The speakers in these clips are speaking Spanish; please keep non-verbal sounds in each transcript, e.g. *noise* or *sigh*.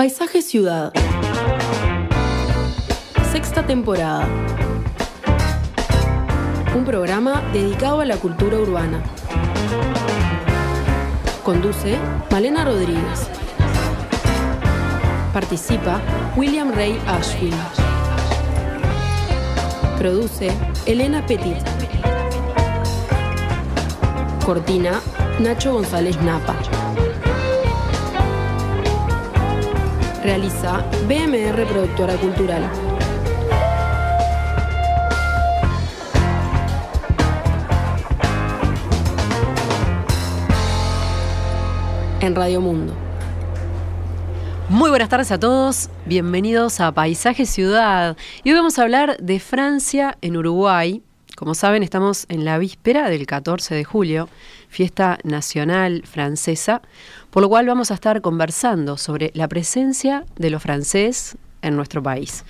Paisaje Ciudad. Sexta temporada. Un programa dedicado a la cultura urbana. Conduce Malena Rodríguez. Participa William Ray Ashfield. Produce Elena Petit. Cortina Nacho González Napa. Realiza BMR Productora Cultural. En Radio Mundo. Muy buenas tardes a todos, bienvenidos a Paisaje Ciudad. Y hoy vamos a hablar de Francia en Uruguay. Como saben, estamos en la víspera del 14 de julio, fiesta nacional francesa, por lo cual vamos a estar conversando sobre la presencia de lo francés en nuestro país.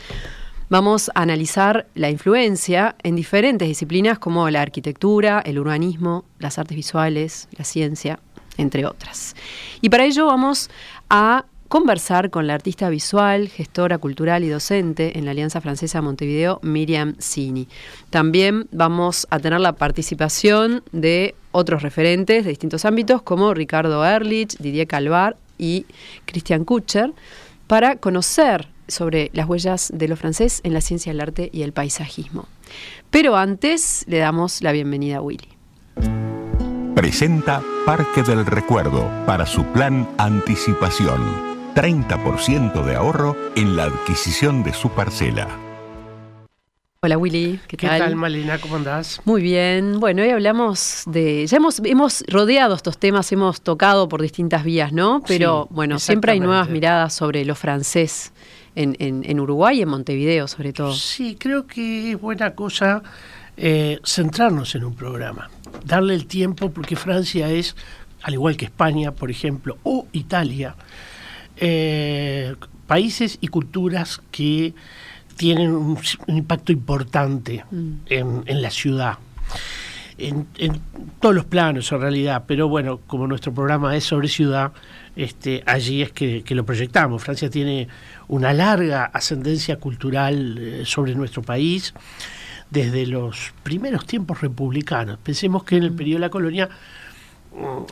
Vamos a analizar la influencia en diferentes disciplinas como la arquitectura, el urbanismo, las artes visuales, la ciencia, entre otras. Y para ello vamos a conversar con la artista visual, gestora cultural y docente en la Alianza Francesa Montevideo, Miriam Cini. También vamos a tener la participación de otros referentes de distintos ámbitos como Ricardo Erlich, Didier Calvar y Christian Kutcher para conocer sobre las huellas de lo francés en la ciencia del arte y el paisajismo. Pero antes le damos la bienvenida a Willy. Presenta Parque del Recuerdo para su plan Anticipación 30% de ahorro en la adquisición de su parcela. Hola Willy, ¿qué, ¿Qué tal? Malena? ¿Cómo andás? Muy bien. Bueno, hoy hablamos de. Ya hemos, hemos rodeado estos temas, hemos tocado por distintas vías, ¿no? Pero Sí, bueno, siempre hay nuevas miradas sobre lo francés en, en- en Uruguay y en Montevideo, sobre todo. Sí, creo que es buena cosa eh, centrarnos en un programa, darle el tiempo, porque Francia es, al igual que España, por ejemplo, o Italia, eh, países y culturas que tienen un, un impacto importante en, en la ciudad. En, en todos los planos en realidad, pero bueno, como nuestro programa es sobre ciudad, este, allí es que, que lo proyectamos. Francia tiene una larga ascendencia cultural eh, sobre nuestro país desde los primeros tiempos republicanos. Pensemos que en el periodo de la colonia mm,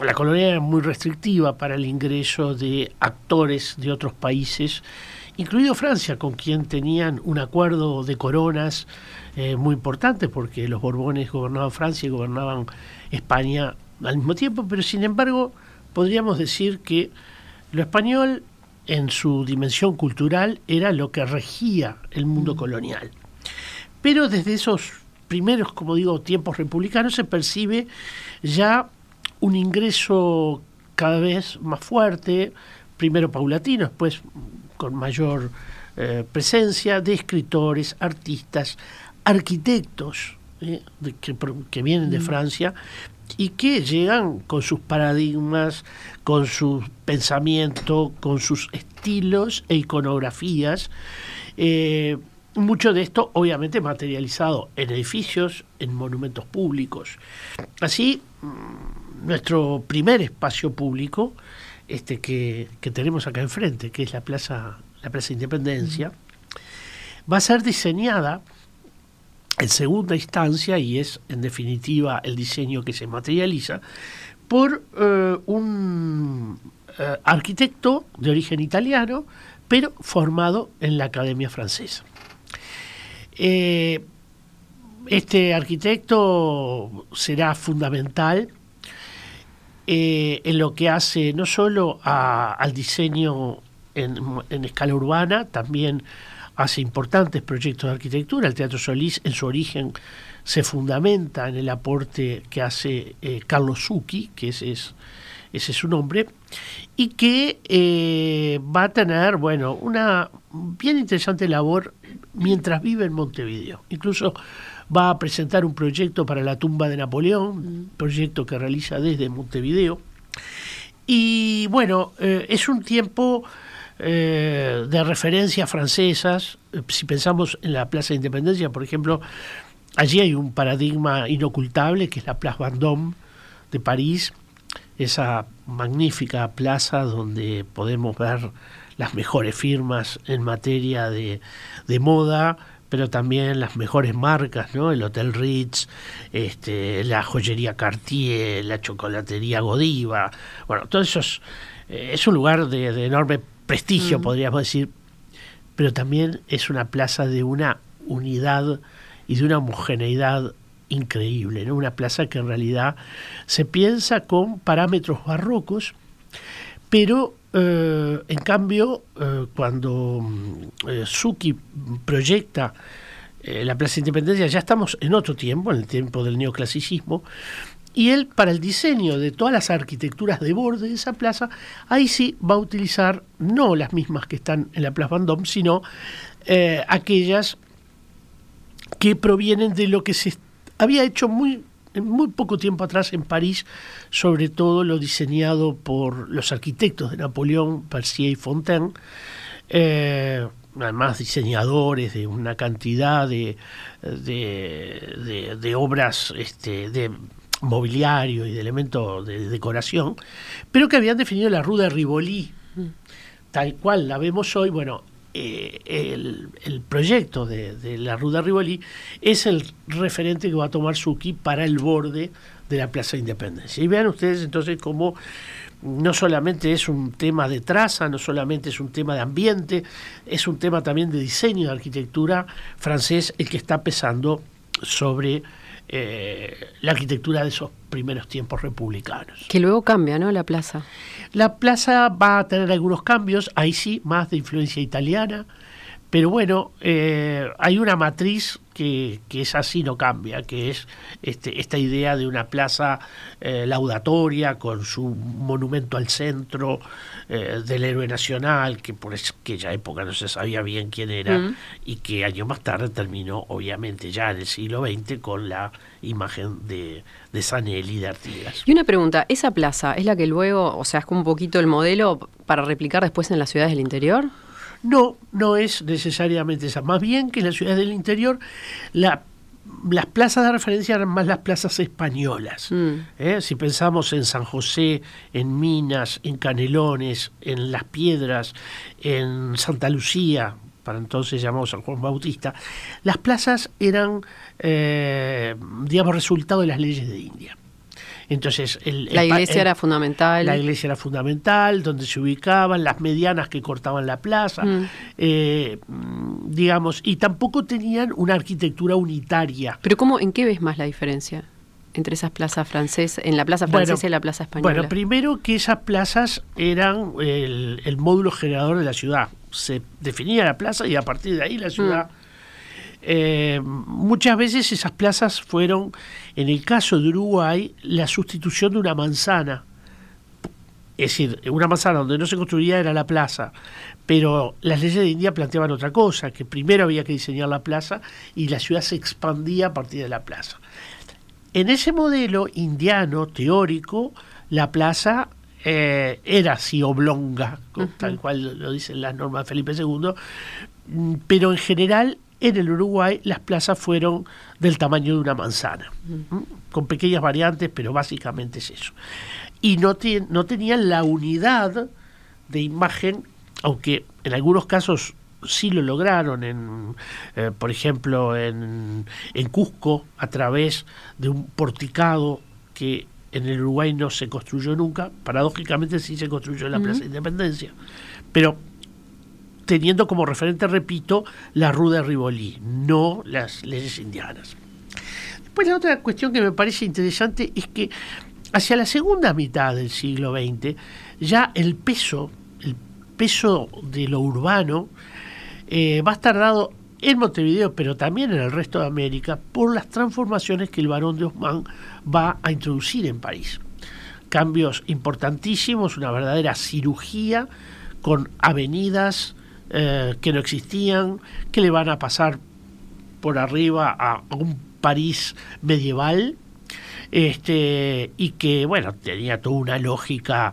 la colonia era muy restrictiva para el ingreso de actores de otros países, incluido Francia, con quien tenían un acuerdo de coronas eh, muy importante, porque los Borbones gobernaban Francia y gobernaban España al mismo tiempo, pero sin embargo podríamos decir que lo español en su dimensión cultural era lo que regía el mundo colonial. Pero desde esos primeros, como digo, tiempos republicanos se percibe ya un ingreso cada vez más fuerte, primero paulatino, después con mayor eh, presencia de escritores, artistas, arquitectos eh, de- que, vienen de Francia y que llegan con sus paradigmas, con su pensamiento, con sus estilos e iconografías. eh, mucho de esto obviamente materializado en edificios, en monumentos públicos. Así, mm, nuestro primer espacio público, este que, que tenemos acá enfrente, que es la Plaza, la Plaza Independencia, va a ser diseñada en segunda instancia, y es en definitiva el diseño que se materializa, por eh, un eh, arquitecto de origen italiano, pero formado en la Academia Francesa. Eh, este arquitecto será fundamental eh, en lo que hace no solo a- al diseño en, escala urbana, también hace importantes proyectos de arquitectura. El Teatro Solís en su origen se fundamenta en el aporte que hace eh, Carlos Zucchi, que ese es, ese es su nombre, y que eh, va a tener, bueno, una bien interesante labor mientras vive en Montevideo. Incluso va a presentar un proyecto para la tumba de Napoleón, proyecto que realiza desde Montevideo. Y bueno, eh, es un tiempo eh, de referencias francesas. Eh, Si pensamos en la Plaza de Independencia, por ejemplo, allí hay un paradigma inocultable que es la Place Vendôme de París, esa magnífica plaza donde podemos ver las mejores firmas en materia de, de moda, pero también las mejores marcas, ¿no? El Hotel Ritz, este, la joyería Cartier, la chocolatería Godiva, bueno, todo eso es, eh, es un lugar de, de enorme prestigio, Mm. podríamos decir, pero también es una plaza de una unidad y de una homogeneidad increíble, ¿no? Una plaza que en realidad se piensa con parámetros barrocos, pero eh, en cambio, eh, cuando mm, eh, Suki proyecta la Plaza Independencia, ya estamos en otro tiempo, en el tiempo del neoclasicismo, y él, para el diseño de todas las arquitecturas de borde de esa plaza, ahí sí va a utilizar no las mismas que están en la Plaza Vendôme, sino aquellas que provienen de lo que se había hecho muy, en muy poco tiempo atrás en París, sobre todo lo diseñado por los arquitectos de Napoleón, Percier y Fontaine, eh, además diseñadores de una cantidad de, de, de- de obras este, de mobiliario y de elementos de decoración, pero que habían definido la Rue de Rivoli, tal cual la vemos hoy, bueno, eh, el, proyecto de, de la Rue de Rivoli es el referente que va a tomar Suki para el borde de la Plaza Independencia. Y vean ustedes entonces cómo no solamente es un tema de traza, no solamente es un tema de ambiente, es un tema también de diseño de arquitectura francés el que está pesando sobre eh, la arquitectura de esos primeros tiempos republicanos. Que luego cambia, ¿no? La plaza. La plaza va a tener algunos cambios, ahí sí, más de influencia italiana, pero bueno, eh, hay una matriz que, que es así, no cambia, que es este, esta idea de una plaza eh, laudatoria con su monumento al centro eh, del héroe nacional, que por aquella época no se sabía bien quién era, Mm. y que años más tarde terminó, obviamente, ya en el siglo XX, con la imagen de, de Sanelli de Artigas. Y una pregunta, ¿esa plaza es la que luego, o sea, es como un poquito el modelo para replicar después en las ciudades del interior? No, no es necesariamente esa. Más bien que en las ciudades del interior la- las plazas de referencia eran más las plazas españolas. Mm. ¿eh? Si pensamos en San José, en Minas, en Canelones, en Las Piedras, en Santa Lucía, para entonces llamado San Juan Bautista, las plazas eran, eh, digamos, resultado de las leyes de India. Entonces, el, La iglesia el- era fundamental. la iglesia era fundamental, donde se ubicaban, las medianas que cortaban la plaza, Mm. eh, mm, digamos, y tampoco tenían una arquitectura unitaria. Pero ¿cómo, ¿en qué ves más la diferencia entre esas plazas francesas, en la plaza Bueno, francesa y la plaza española? Bueno, primero que esas plazas eran el, el módulo generador de la ciudad. Se definía la plaza y a partir de ahí la ciudad. Eh, muchas veces esas plazas fueron, en el caso de Uruguay, la sustitución de una manzana. Es decir, una manzana donde no se construía era la plaza, pero las leyes de India planteaban otra cosa, que primero había que diseñar la plaza y la ciudad se expandía a partir de la plaza. En ese modelo indiano teórico, la plaza eh, era así oblonga, tal cual lo dicen las normas de Felipe II, mm, pero en general en el Uruguay las plazas fueron del tamaño de una manzana, ¿m? con pequeñas variantes, pero básicamente es eso. Y no, no tenían la unidad de imagen, aunque en algunos casos sí lo lograron, en, eh, por ejemplo, en, en Cusco, a través de un porticado que en el Uruguay no se construyó nunca, paradójicamente sí se construyó en la Plaza de Independencia, pero teniendo como referente, repito, la Rue de Rivoli, no las leyes indianas. Después la otra cuestión que me parece interesante es que hacia la segunda mitad del siglo XX ya el peso, el peso de lo urbano eh, va a estar dado en Montevideo, pero también en el resto de América, por las transformaciones que el barón de Osman va a introducir en París. Cambios importantísimos, una verdadera cirugía con avenidas eh, que no existían, que le van a pasar por arriba a, un París medieval, este, y que, bueno, tenía toda una lógica,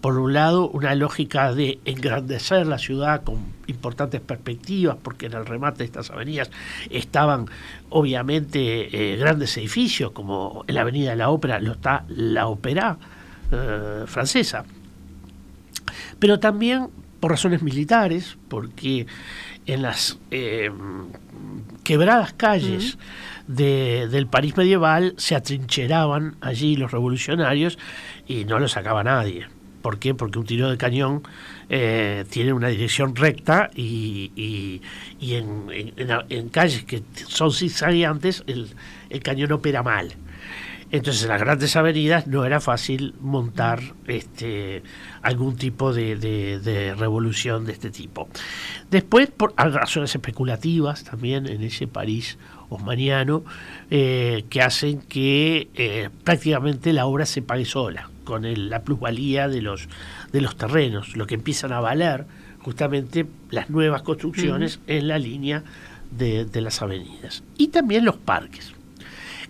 por un lado, una lógica de engrandecer la ciudad con importantes perspectivas, porque en el remate de estas avenidas estaban, obviamente, eh, grandes edificios, como en la Avenida de la Ópera lo está la Ópera eh, francesa. Pero también por razones militares, porque en las eh, quebradas calles de, del París medieval se atrincheraban allí los revolucionarios y no lo sacaba nadie. ¿Por qué? Porque un tiro de cañón eh, tiene una dirección recta y, y, y en, en, en, calles que son zigzagueantes el, el cañón opera mal. Entonces en las grandes avenidas no era fácil montar este, algún tipo de, de, de, revolución de este tipo. Después, por razones especulativas también en ese París osmaniano, eh, que hacen que eh, prácticamente la obra se pague sola, con el, la plusvalía de los, de los terrenos, lo que empiezan a valer justamente las nuevas construcciones uh -huh. en la línea de, de las avenidas. Y también los parques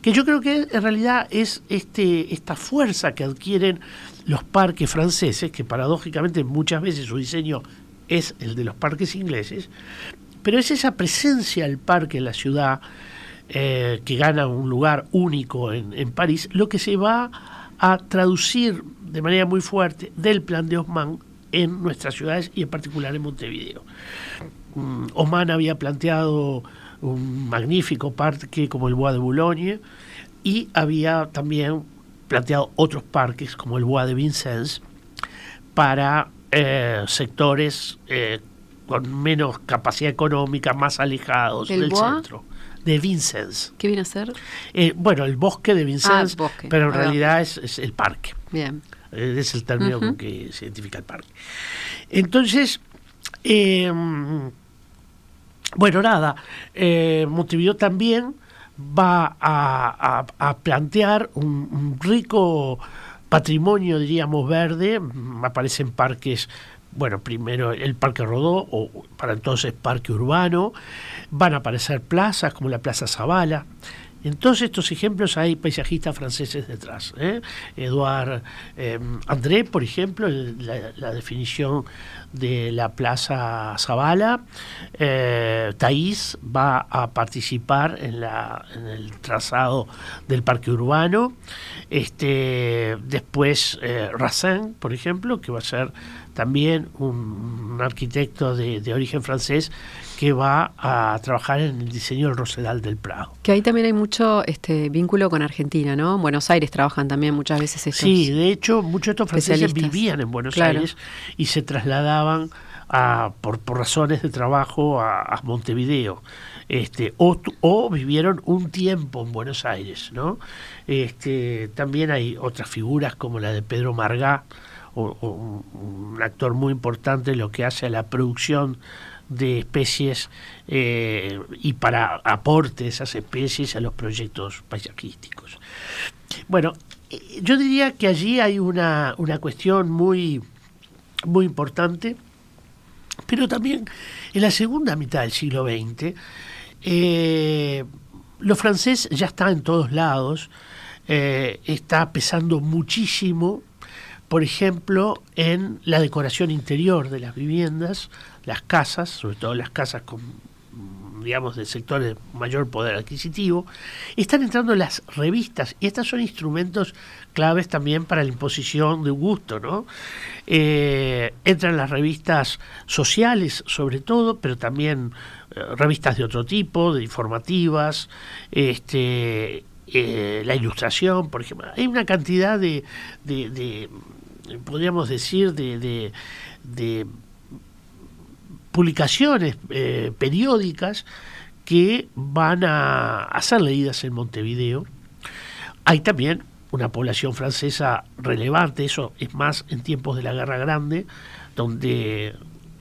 que yo creo que en realidad es este, esta fuerza que adquieren los parques franceses, que paradójicamente muchas veces su diseño es el de los parques ingleses, pero es esa presencia del parque en la ciudad eh, que gana un lugar único en, en, París, lo que se va a traducir de manera muy fuerte del plan de Haussmann en nuestras ciudades y en particular en Montevideo. Um, Haussmann había planteado un magnífico parque como el Bois de Boulogne y había también planteado otros parques como el Bois de Vincennes para eh, sectores eh, con menos capacidad económica, más alejados del centro. De Vincennes. ¿Qué viene a ser? Eh, bueno, el bosque de Vincennes, ah, pero en ah, realidad es, es, el parque. Bien. es el término uh -huh. con que se identifica el parque. Entonces, eh, bueno, nada, eh, Montevideo también va a, a, plantear un, un, rico patrimonio, diríamos, verde. Aparecen parques, bueno, primero el Parque Rodó, o para entonces Parque Urbano. Van a aparecer plazas como la Plaza Zavala. En todos estos ejemplos hay paisajistas franceses detrás. ¿eh? Eh, André, por ejemplo, la, la, definición de la Plaza Zavala. Eh, Thaís va a participar en, la, en, el trazado del parque urbano. Este, después eh, Racine, por ejemplo, que va a ser también un, arquitecto de, origen francés que va a trabajar en el diseño del Rosedal del Prado. Que ahí también hay mucho este vínculo con Argentina, ¿no? En Buenos Aires trabajan también muchas veces estos Sí, de hecho, muchos de estos franceses vivían en Buenos claro. Aires y se trasladaban a, por, por razones de trabajo a, a Montevideo. Este, o, o, vivieron un tiempo en Buenos Aires, ¿no? Este, también hay otras figuras como la de Pedro Margá, o, o, un actor muy importante en lo que hace a la producción de especies eh, y para aporte de esas especies a los proyectos paisajísticos. Bueno, eh, yo diría que allí hay una, una cuestión muy, muy importante, pero también en la segunda mitad del siglo XX, eh, lo francés ya está en todos lados, eh, está pesando muchísimo por ejemplo, en la decoración interior de las viviendas, las casas, sobre todo las casas con digamos, del sector de mayor poder adquisitivo, están entrando las revistas y estas son instrumentos claves también para la imposición de un gusto, ¿no? Eh, entran las revistas sociales sobre todo, pero también eh, revistas de otro tipo, de informativas, este, eh, la ilustración, por ejemplo. Hay una cantidad de, de, de podríamos decir, de, de, publicaciones eh, periódicas que van a, a ser leídas en Montevideo. Hay también una población francesa relevante, eso es más en tiempos de la Guerra Grande, donde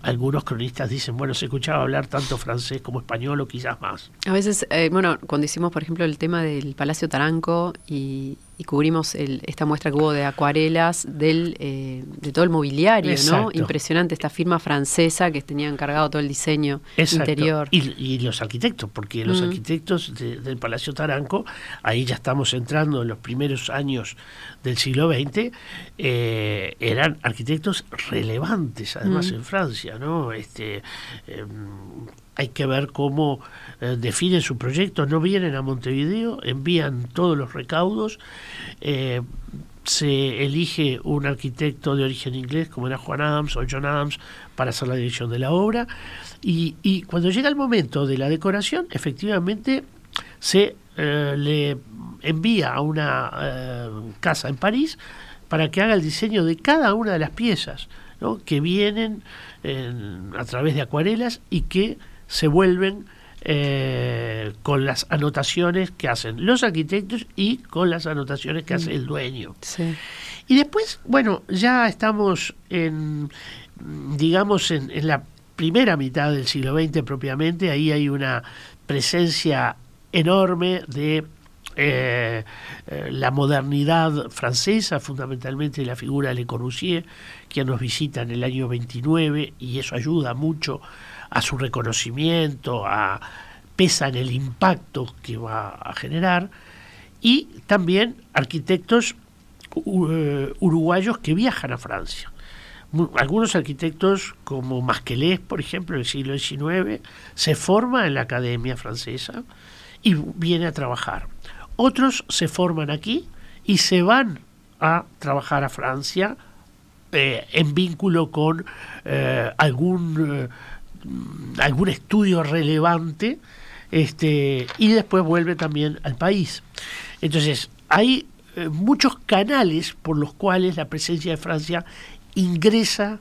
algunos cronistas dicen, bueno, se escuchaba hablar tanto francés como español o quizás más. A veces, eh, bueno, cuando hicimos, por ejemplo, el tema del Palacio Taranco y, y cubrimos el, esta muestra que hubo de acuarelas del, eh, de todo el mobiliario, Exacto. ¿no? Impresionante, esta firma francesa que tenía encargado todo el diseño Exacto. interior. Y, y, los arquitectos, porque los mm. arquitectos de, del Palacio Taranco, ahí ya estamos entrando en los primeros años del siglo XX, eh, eran arquitectos relevantes, además mm. en Francia, ¿no? Este, eh, hay que ver cómo eh, definen su proyecto, no vienen a Montevideo, envían todos los recaudos, eh, se elige un arquitecto de origen inglés, como era Juan Adams o John Adams, para hacer la dirección de la obra. Y, cuando llega el momento de la decoración, efectivamente se eh, le envía a una casa en París para que haga el diseño de cada una de las piezas que vienen a través de acuarelas y que se vuelven eh, con las anotaciones que hacen los arquitectos y con las anotaciones que hace el dueño. Y después, bueno, ya estamos en, digamos, en, en la primera mitad del siglo XX propiamente, ahí hay una presencia enorme de eh, eh, la modernidad francesa, fundamentalmente la figura de Le Corbusier, que nos visita en el año 29 y eso ayuda mucho a su reconocimiento, a, pesa en el impacto que va a generar, y también arquitectos eh, uruguayos que viajan a Francia. Algunos arquitectos como Masquelés, por ejemplo, del siglo XIX, se forma en la Academia Francesa y viene a trabajar. Otros se forman aquí y se van a trabajar a Francia eh, en vínculo con eh, algún, algún estudio relevante este, y después vuelve también al país. Entonces, hay muchos canales por los cuales la presencia de Francia ingresa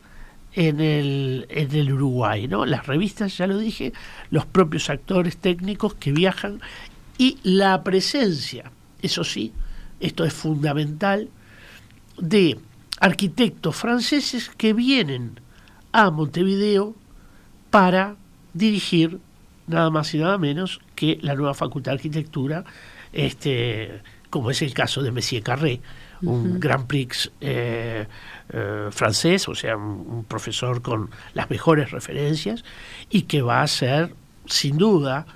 en el, en el Uruguay, ¿no? Las revistas, ya lo dije, los propios actores técnicos que viajan y la presencia, eso sí, esto es fundamental, de arquitectos franceses que vienen a Montevideo para dirigir nada más y nada menos que la nueva Facultad de Arquitectura, este, como es el caso de Messier Carré, un Grand Prix eh, eh, francés, o sea, un, profesor con las mejores referencias y que va a ser, sin duda,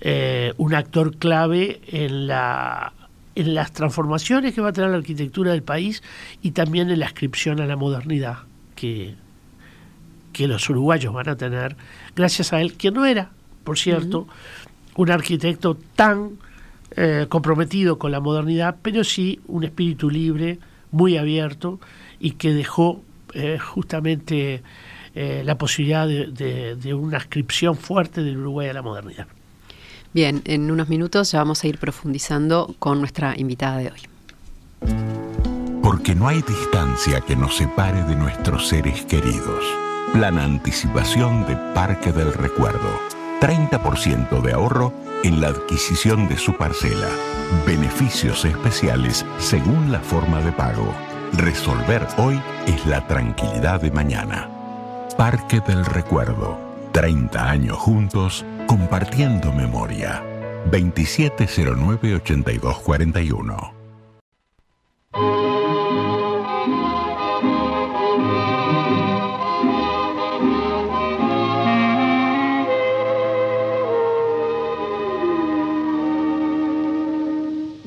eh, un actor clave en, la, en las transformaciones que va a tener la arquitectura del país y también en la inscripción a la modernidad que, que los uruguayos van a tener gracias a él, que no era, por cierto, un arquitecto tan eh, comprometido con la modernidad, pero sí un espíritu libre, muy abierto y que dejó eh, justamente eh, la posibilidad de, una inscripción fuerte del Uruguay a la modernidad. Bien, en unos minutos ya vamos a ir profundizando con nuestra invitada de hoy. Porque no hay distancia que nos separe de nuestros seres queridos. Plan anticipación de Parque del Recuerdo. 30% de ahorro en la adquisición de su parcela. Beneficios especiales según la forma de pago. Resolver hoy es la tranquilidad de mañana. Parque del Recuerdo. 30 años juntos compartiendo memoria. 2709-8241.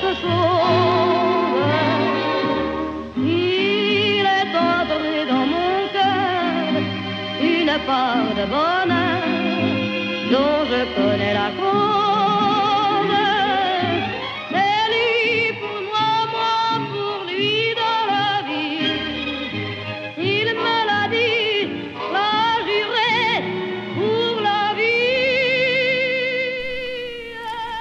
quelque chose. Il est entré dans mon cœur une part de bonheur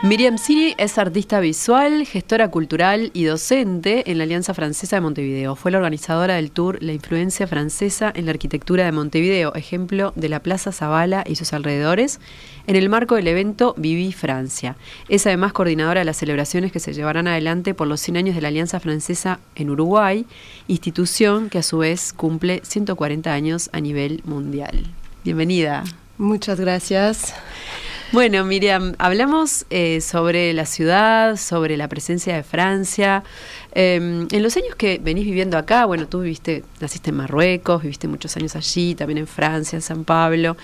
Miriam Siri es artista visual, gestora cultural y docente en la Alianza Francesa de Montevideo. Fue la organizadora del tour La influencia francesa en la arquitectura de Montevideo, ejemplo de la Plaza Zavala y sus alrededores, en el marco del evento Viví Francia. Es además coordinadora de las celebraciones que se llevarán adelante por los 100 años de la Alianza Francesa en Uruguay, institución que a su vez cumple 140 años a nivel mundial. Bienvenida. Muchas gracias. Bueno, Miriam, hablamos eh, sobre la ciudad, sobre la presencia de Francia. Eh, en los años que venís viviendo acá, bueno, tú viviste, naciste en Marruecos, viviste muchos años allí, también en Francia, en San Pablo.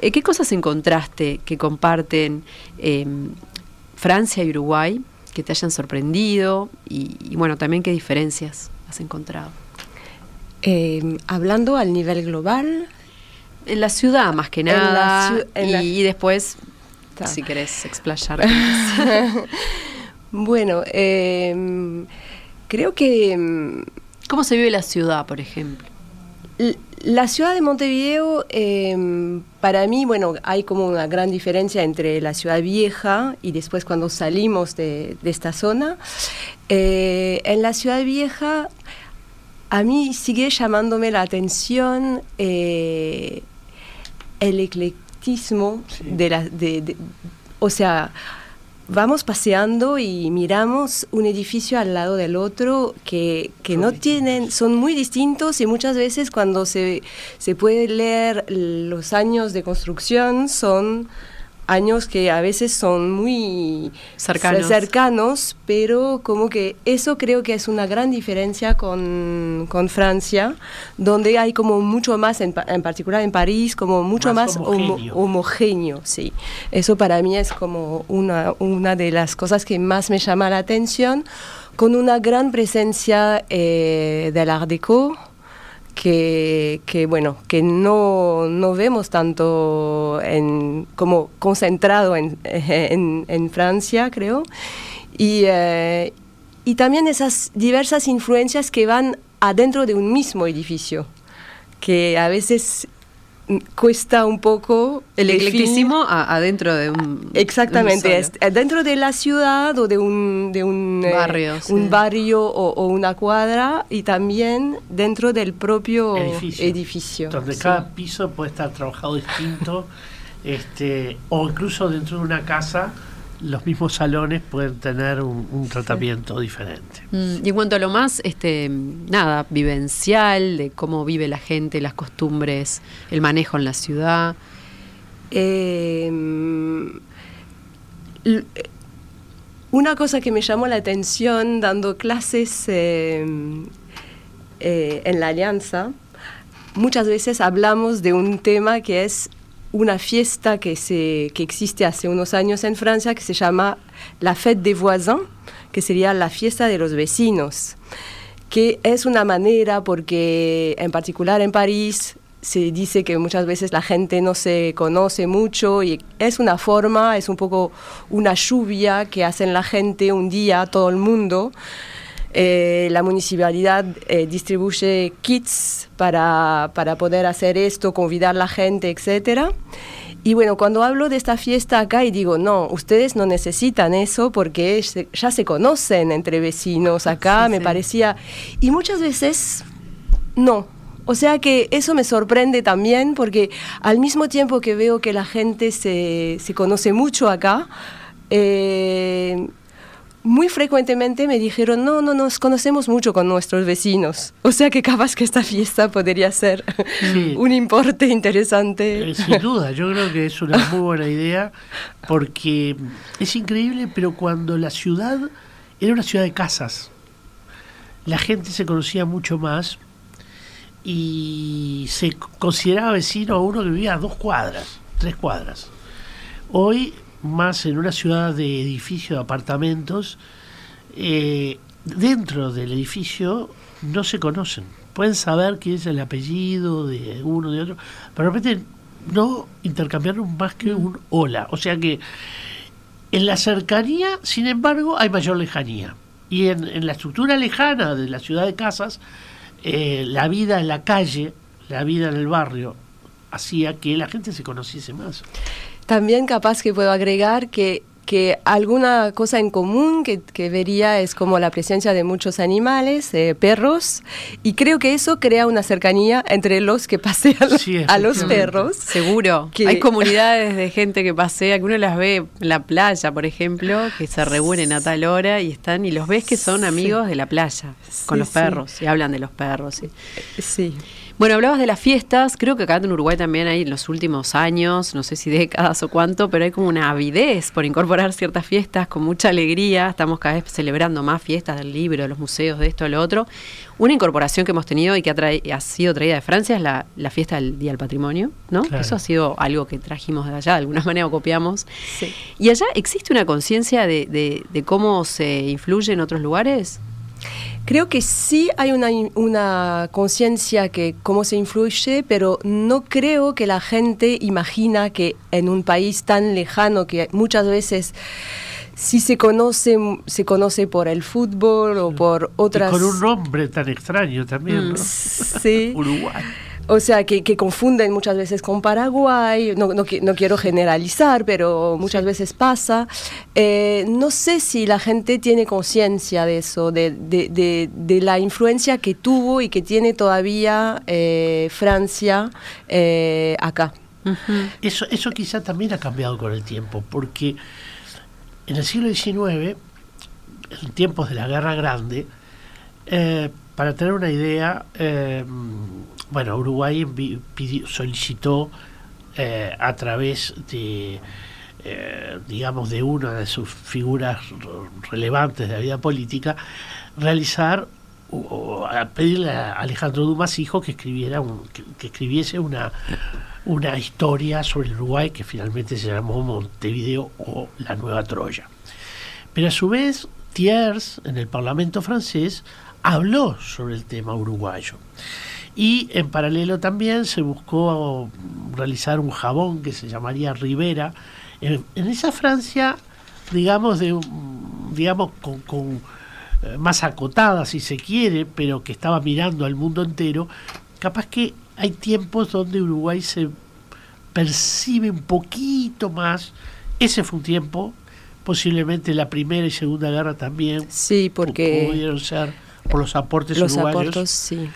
Eh, ¿Qué cosas encontraste que comparten em, Francia y Uruguay que te hayan sorprendido? Y, y, bueno, también qué diferencias has encontrado. Eh, hablando al nivel global. En la ciudad, más que nada. la... y, después, Está. si querés explayar. *laughs* bueno, eh, creo que... ¿Cómo se vive la ciudad, por ejemplo? La ciudad de Montevideo, eh, para mí, bueno, hay como una gran diferencia entre la ciudad vieja y después cuando salimos de, de esta zona. Eh, en la ciudad vieja, a mí sigue llamándome la atención eh, el sí. de la... De, de, o sea, vamos paseando y miramos un edificio al lado del otro que, que no tienen, son muy distintos y muchas veces cuando se, se puede leer los años de construcción son años que a veces son muy cercanos. cercanos, pero como que eso creo que es una gran diferencia con, con Francia, donde hay como mucho más, en, en particular en París, como mucho más, más homogéneo. Homo, homogéneo. sí. Eso para mí es como una, una de las cosas que más me llama la atención, con una gran presencia eh, del Art Deco, que, que, bueno, que no, no vemos tanto en, como concentrado en, *laughs* en, en Francia, creo. Y, eh, y también esas diversas influencias que van adentro de un mismo edificio, que a veces cuesta un poco el eclecticismo adentro de un exactamente de un es dentro de la ciudad o de un de un barrio, eh, sí. un barrio o, o, una cuadra y también dentro del propio edificio, edificio donde sí. cada piso puede estar trabajado distinto *laughs* este o incluso dentro de una casa los mismos salones pueden tener un, un tratamiento sí. diferente. Mm, y en cuanto a lo más, este, nada, vivencial, de cómo vive la gente, las costumbres, el manejo en la ciudad. Eh, una cosa que me llamó la atención dando clases eh, eh, en la Alianza, muchas veces hablamos de un tema que es una fiesta que, se, que existe hace unos años en Francia que se llama la Fête des Voisins, que sería la fiesta de los vecinos, que es una manera porque en particular en París se dice que muchas veces la gente no se conoce mucho y es una forma, es un poco una lluvia que hacen la gente un día, todo el mundo. Eh, la municipalidad eh, distribuye kits para, para, poder hacer esto, convidar a la gente, etc. Y bueno, cuando hablo de esta fiesta acá y digo, no, ustedes no necesitan eso porque ya se conocen entre vecinos acá, sí, me sí. parecía... Y muchas veces, no. O sea que eso me sorprende también porque al mismo tiempo que veo que la gente se, se conoce mucho acá, eh, muy frecuentemente me dijeron, no, no, nos conocemos mucho con nuestros vecinos. O sea que capaz que esta fiesta podría ser sí. *laughs* un importe interesante. Eh, sin duda, yo creo que es una muy buena idea porque es increíble, pero cuando la ciudad era una ciudad de casas, la gente se conocía mucho más y se consideraba vecino a uno que vivía a dos cuadras, tres cuadras. Hoy más en una ciudad de edificio de apartamentos, eh, dentro del edificio no se conocen. Pueden saber quién es el apellido de uno, de otro, pero de repente no intercambiaron más que un hola. O sea que en la cercanía, sin embargo, hay mayor lejanía. Y en, en la estructura lejana de la ciudad de casas, eh, la vida en la calle, la vida en el barrio, hacía que la gente se conociese más. También capaz que puedo agregar que, que alguna cosa en común que, que, vería es como la presencia de muchos animales, eh, perros, y creo que eso crea una cercanía entre los que pasean sí, *laughs* a los perros. Seguro. Que... Hay *laughs* comunidades de gente que pasea, que uno las ve en la playa, por ejemplo, que se reúnen a tal hora y están, y los ves que son amigos sí. de la playa, con sí, los perros, y hablan de los perros. Sí. Bueno, hablabas de las fiestas, creo que acá en Uruguay también hay en los últimos años, no sé si décadas o cuánto, pero hay como una avidez por incorporar ciertas fiestas con mucha alegría, estamos cada vez celebrando más fiestas del libro, de los museos, de esto, de lo otro. Una incorporación que hemos tenido y que ha, sido traída de Francia es la, fiesta del Día del Patrimonio, ¿no? Eso ha sido algo que trajimos de allá, de alguna manera o copiamos. ¿Y allá existe una conciencia de cómo se influye en otros lugares? Creo que sí hay una, una conciencia que cómo se influye, pero no creo que la gente imagina que en un país tan lejano que muchas veces sí se conoce, se conoce por el fútbol o por otras... con un nombre tan extraño también, ¿no? Mm, sí. *laughs* Uruguay. O sea, que, confunden muchas veces con Paraguay, no, no, quiero generalizar, pero muchas veces pasa. Eh, no sé si la gente tiene conciencia de eso, de, de, la influencia que tuvo y que tiene todavía eh, Francia eh, acá. Eso, eso quizá también ha cambiado con el tiempo, porque en el siglo XIX, en tiempos de la Guerra Grande, para tener una idea, bueno, Uruguay solicitó eh, a través de, eh, digamos, de una de sus figuras relevantes de la vida política, realizar o, pedirle a Alejandro Dumas hijo que escribiera que, escribiese una una historia sobre Uruguay que finalmente se llamó Montevideo o la Nueva Troya. Pero a su vez, Thiers, en el Parlamento francés, habló sobre el tema uruguayo. Y en paralelo también se buscó realizar un jabón que se llamaría Rivera. En, esa Francia, digamos, de, digamos con, eh, más acotada, si se quiere, pero que estaba mirando al mundo entero, capaz que hay tiempos donde Uruguay se percibe un poquito más. Ese fue un tiempo, posiblemente la Primera y Segunda Guerra también. Sí, porque... Pudieron ser por los aportes los Aportes, sí.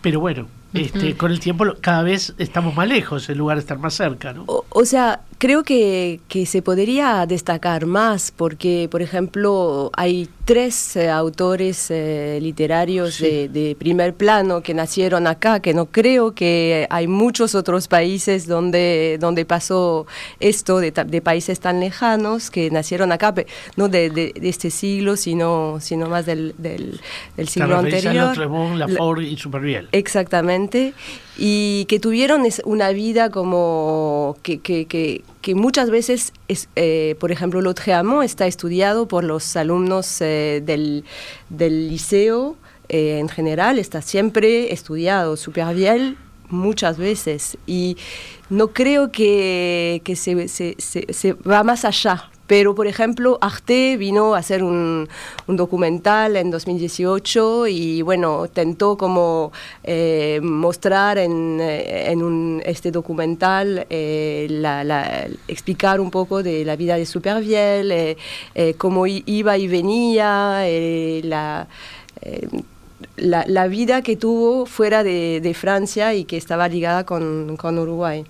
Pero bueno, este, con el tiempo cada vez estamos más lejos en lugar de estar más cerca, ¿no? o sea, creo que, que, se podría destacar más porque, por ejemplo, hay tres eh, autores eh, literarios de, primer plano que nacieron acá, que no creo que hay muchos otros países donde, donde pasó esto, de, países tan lejanos que nacieron acá, no de, este siglo, sino, sino más del, del, siglo anterior. y Superviel. Exactamente y que tuvieron una vida como que, que, que, muchas veces, es, eh, por ejemplo, Lotreamo está estudiado por los alumnos eh, del, del, liceo eh, en general, está siempre estudiado súper bien muchas veces. Y no creo que, que se, se, se, va más allá pero, por ejemplo, Arte vino a hacer un, documental en 2018 y, bueno, tentó como eh, mostrar en, eh, este documental, eh, explicar un poco de la vida de Superviel, cómo iba y venía, la... Vida que tuvo fuera de, Francia y que estaba ligada con Uruguay.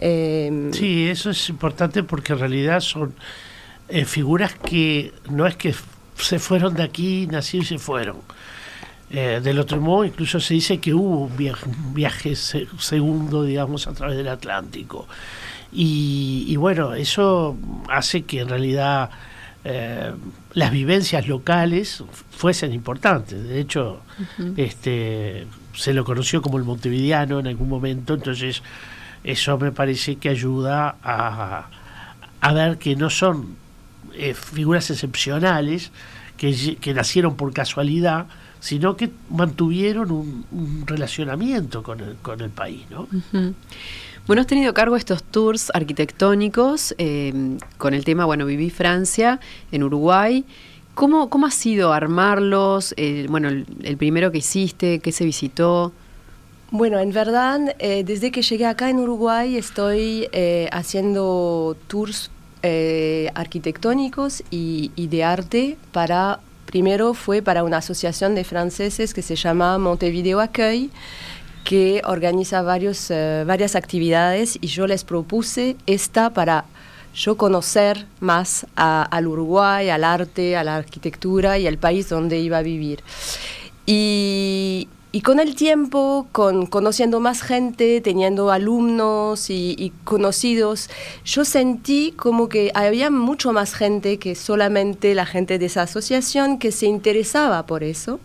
Em, sí, eso es importante porque en realidad son eh, figuras que no es que se fueron de aquí, nacieron y se fueron. Eh, del otro modo, incluso se dice que hubo un viaje, segundo, digamos, a través del Atlántico. Y, bueno, eso hace que en realidad eh, las vivencias locales fuesen importantes. De hecho, este, se lo conoció como el montevideano en algún momento, entonces eso me parece que ayuda a, a ver que no son eh, figuras excepcionales que, que, nacieron por casualidad, sino que mantuvieron un, relacionamiento con el, con el país. ¿no? Bueno, has tenido cargo estos tours arquitectónicos eh, con el tema, bueno, viví Francia, en Uruguay. ¿Cómo, cómo ha sido armarlos? bueno, el, primero que hiciste, ¿qué se visitó? Bueno, en verdad, eh, desde que llegué acá en Uruguay estoy eh, haciendo tours eh, arquitectónicos y, de arte para, primero fue para una asociación de franceses que se llama Montevideo Accueil, que organiza varios, varias actividades y yo les propuse esta para yo conocer más al Uruguay, al arte, a la arquitectura y al país donde iba a vivir. Y, y con el tiempo, con, conociendo más gente, teniendo alumnos y, conocidos, yo sentí como que había mucho más gente que solamente la gente de esa asociación que se interesaba por eso.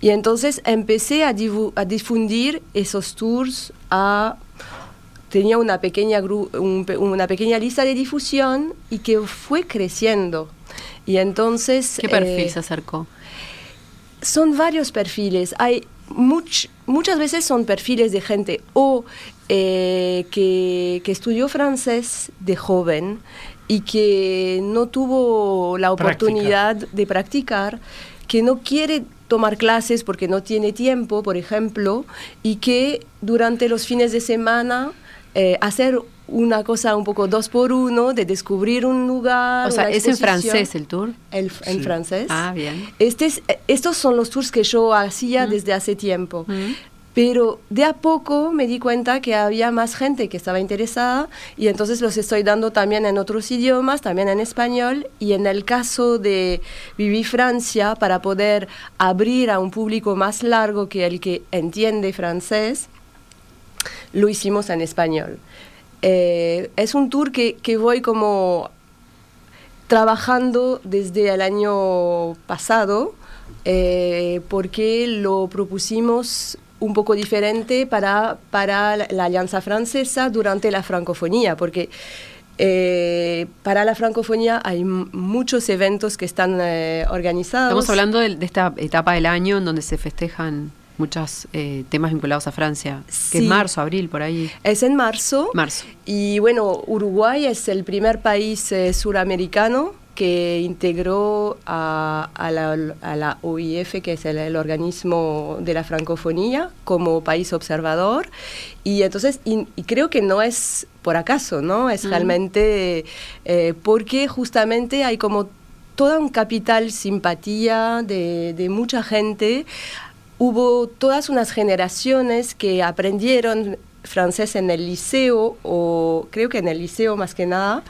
Y entonces empecé a, a difundir esos tours a tenía una pequeña, una pequeña lista de difusión y que fue creciendo. Y entonces... ¿Qué perfil eh, se acercó? Son varios perfiles. Hay muchas veces son perfiles de gente o eh, que, que, estudió francés de joven y que no tuvo la oportunidad de practicar, que no quiere tomar clases porque no tiene tiempo, por ejemplo, y que durante los fines de semana eh, hacer una cosa un poco dos por uno, de descubrir un lugar. O sea, ¿es en francés el tour? El, En francés. Ah, bien. Este estos son los tours que yo hacía desde hace tiempo. Pero de a poco me di cuenta que había más gente que estaba interesada y entonces los estoy dando también en otros idiomas, también en español. Y en el caso de Viví Francia, para poder abrir a un público más largo que el que entiende francés, lo hicimos en español. Eh, es un tour que, voy como trabajando desde el año pasado eh, porque lo propusimos un poco diferente para, para la Alianza Francesa durante la francofonía, porque eh, para la francofonía hay muchos eventos que están organizados. Estamos hablando de, esta etapa del año en donde se festejan muchos eh, temas vinculados a Francia, que es marzo, abril, por ahí. Es en marzo. Marzo. Y bueno, Uruguay es el primer país eh, suramericano que integró a, la, OIF, que es el, organismo de la francofonía, como país observador. Y entonces, y, creo que no es por acaso, ¿no? Es realmente eh, porque justamente hay como toda un capital simpatía de, de mucha gente hubo todas unas generaciones que aprendieron francés en el liceo, o creo que en el liceo más que nada,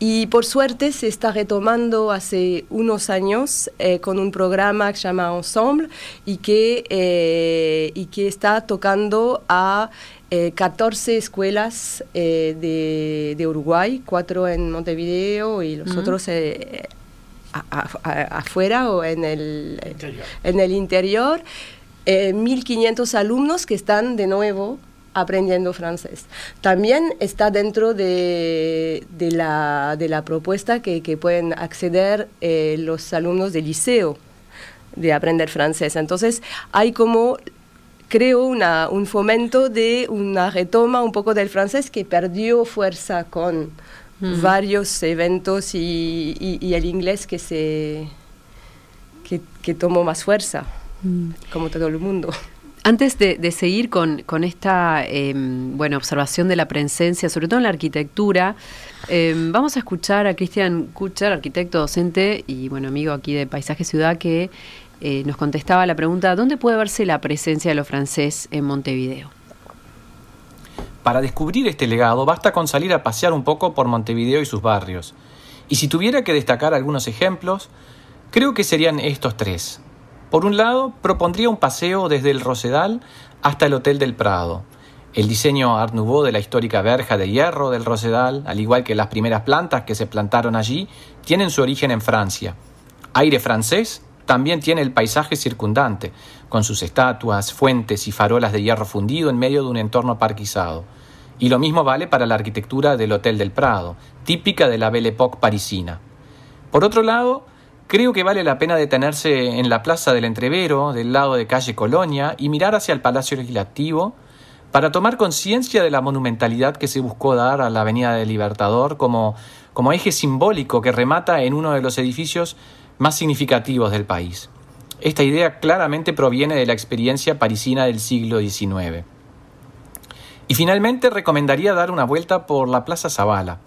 y por suerte se está retomando hace unos años eh, con un programa que se llama Ensemble y que, eh, y que está tocando a 14 eh, escuelas de, de, Uruguay, cuatro en Montevideo y los otros afuera o en el interior. En el interior 1.500 eh, alumnos que están de nuevo aprendiendo francés. También está dentro de, de, la, de la, propuesta que, que pueden acceder eh, los alumnos del liceo de aprender francés. Entonces hay como creo una, un fomento de una retoma un poco del francés que perdió fuerza con varios eventos y, y, el inglés que se que, que tomó más fuerza. Mm. como todo el mundo. Antes de, seguir con, esta em, bueno, observación de la presencia, sobre todo en la arquitectura, em, vamos a escuchar a Cristian Kucher, arquitecto docente y bueno, amigo aquí de Paisaje Ciudad, que eh, nos contestaba la pregunta, ¿dónde puede verse la presencia de lo francés en Montevideo? Para descubrir este legado basta con salir a pasear un poco por Montevideo y sus barrios. Y si tuviera que destacar algunos ejemplos, creo que serían estos tres. Por un lado, propondría un paseo desde el Rosedal hasta el Hotel del Prado. El diseño Art Nouveau de la histórica verja de hierro del Rosedal, al igual que las primeras plantas que se plantaron allí, tienen su origen en Francia. Aire francés también tiene el paisaje circundante, con sus estatuas, fuentes y farolas de hierro fundido en medio de un entorno parquizado. Y lo mismo vale para la arquitectura del Hotel del Prado, típica de la Belle Époque parisina. Por otro lado, Creo que vale la pena detenerse en la Plaza del Entrevero, del lado de calle Colonia, y mirar hacia el Palacio Legislativo para tomar conciencia de la monumentalidad que se buscó dar a la Avenida del Libertador como, como eje simbólico que remata en uno de los edificios más significativos del país. Esta idea claramente proviene de la experiencia parisina del siglo XIX. Y finalmente recomendaría dar una vuelta por la Plaza Zavala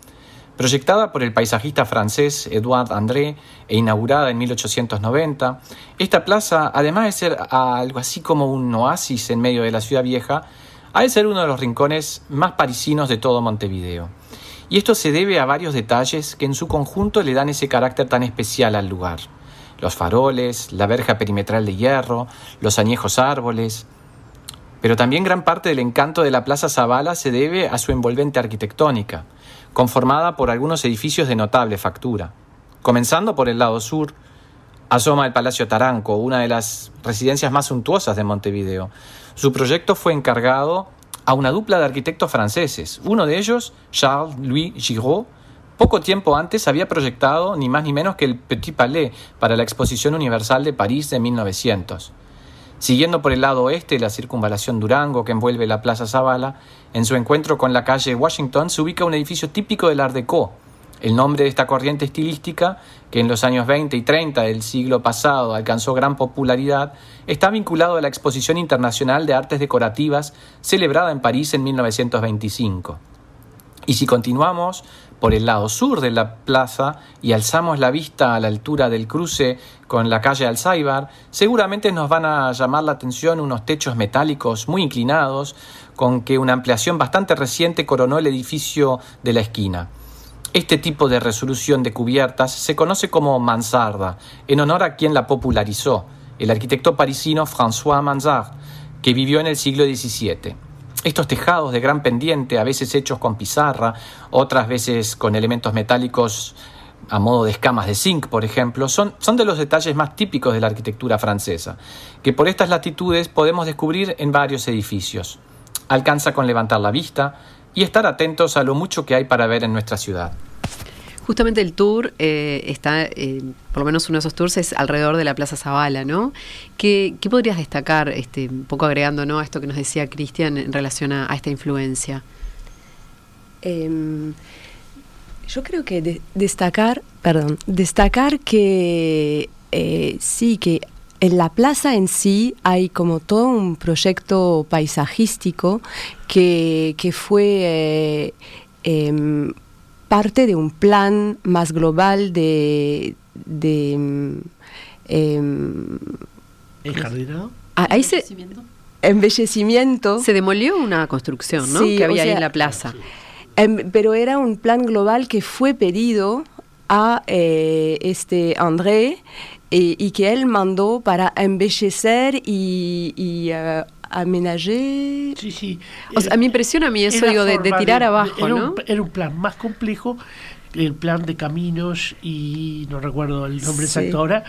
Proyectada por el paisajista francés Edouard André e inaugurada en 1890, esta plaza, además de ser algo así como un oasis en medio de la ciudad vieja, ha de ser uno de los rincones más parisinos de todo Montevideo. Y esto se debe a varios detalles que en su conjunto le dan ese carácter tan especial al lugar. Los faroles, la verja perimetral de hierro, los añejos árboles, Pero también gran parte del encanto de la Plaza Zavala se debe a su envolvente arquitectónica, conformada por algunos edificios de notable factura. Comenzando por el lado sur, asoma el Palacio Taranco, una de las residencias más suntuosas de Montevideo. Su proyecto fue encargado a una dupla de arquitectos franceses. Uno de ellos, Charles-Louis Giraud, poco tiempo antes había proyectado ni más ni menos que el Petit Palais para la Exposición Universal de París de 1900. Siguiendo por el lado oeste la circunvalación Durango que envuelve la Plaza Zavala, en su encuentro con la calle Washington se ubica un edificio típico del Art Deco. El nombre de esta corriente estilística, que en los años 20 y 30 del siglo pasado alcanzó gran popularidad, está vinculado a la Exposición Internacional de Artes Decorativas celebrada en París en 1925. Y si continuamos por el lado sur de la plaza y alzamos la vista a la altura del cruce con la calle Alzaibar, seguramente nos van a llamar la atención unos techos metálicos muy inclinados, con que una ampliación bastante reciente coronó el edificio de la esquina. Este tipo de resolución de cubiertas se conoce como mansarda, en honor a quien la popularizó, el arquitecto parisino François Mansart, que vivió en el siglo XVII. Estos tejados de gran pendiente, a veces hechos con pizarra, otras veces con elementos metálicos a modo de escamas de zinc, por ejemplo, son, son de los detalles más típicos de la arquitectura francesa, que por estas latitudes podemos descubrir en varios edificios. Alcanza con levantar la vista y estar atentos a lo mucho que hay para ver en nuestra ciudad. Justamente el tour eh, está, eh, por lo menos uno de esos tours es alrededor de la Plaza Zavala, ¿no? ¿Qué, podrías destacar, este, un poco agregando ¿no? a esto que nos decía Cristian en relación a, esta influencia? Em, yo creo que de- destacar, perdón, destacar que eh, sí, que en la plaza en sí hay como todo un proyecto paisajístico que, fue em, parte de un plan más global de... de em, em, ¿Enjardinado? ah, ahí se, embellecimiento. Se demolió una construcción, ¿no? Sí, que o había ahí en la plaza. Em, pero era un plan global que fue pedido a eh, este André eh, y que él mandó para embellecer y, y eh, amenager. Sí, sí. O sea, me impresiona a mí eso, digo, de, tirar de- abajo, era ¿no? Un, era un plan más complejo, el plan de caminos y no recuerdo el nombre Sí. exacto ahora,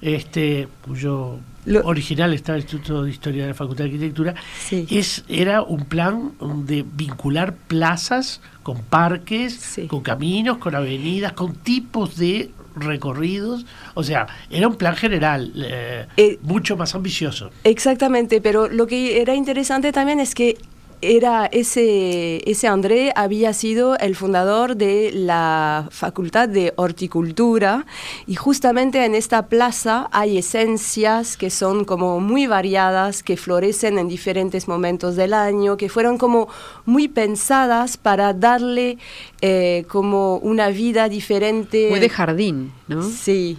este, cuyo Lo- original está en el Instituto de Historia de la Facultad de Arquitectura, Sí. es, era un plan de vincular plazas con parques, Sí. con caminos, con avenidas, con tipos de recorridos, o sea, era un plan general, eh, Eh, mucho más ambicioso. Exactamente, pero lo que era interesante también es que era ese, ese André había sido el fundador de la Facultad de Horticultura y justamente en esta plaza hay esencias que son como muy variadas, que florecen en diferentes momentos del año, que fueron como muy pensadas para darle eh, como una vida diferente. Muy de jardín, ¿no? Sí.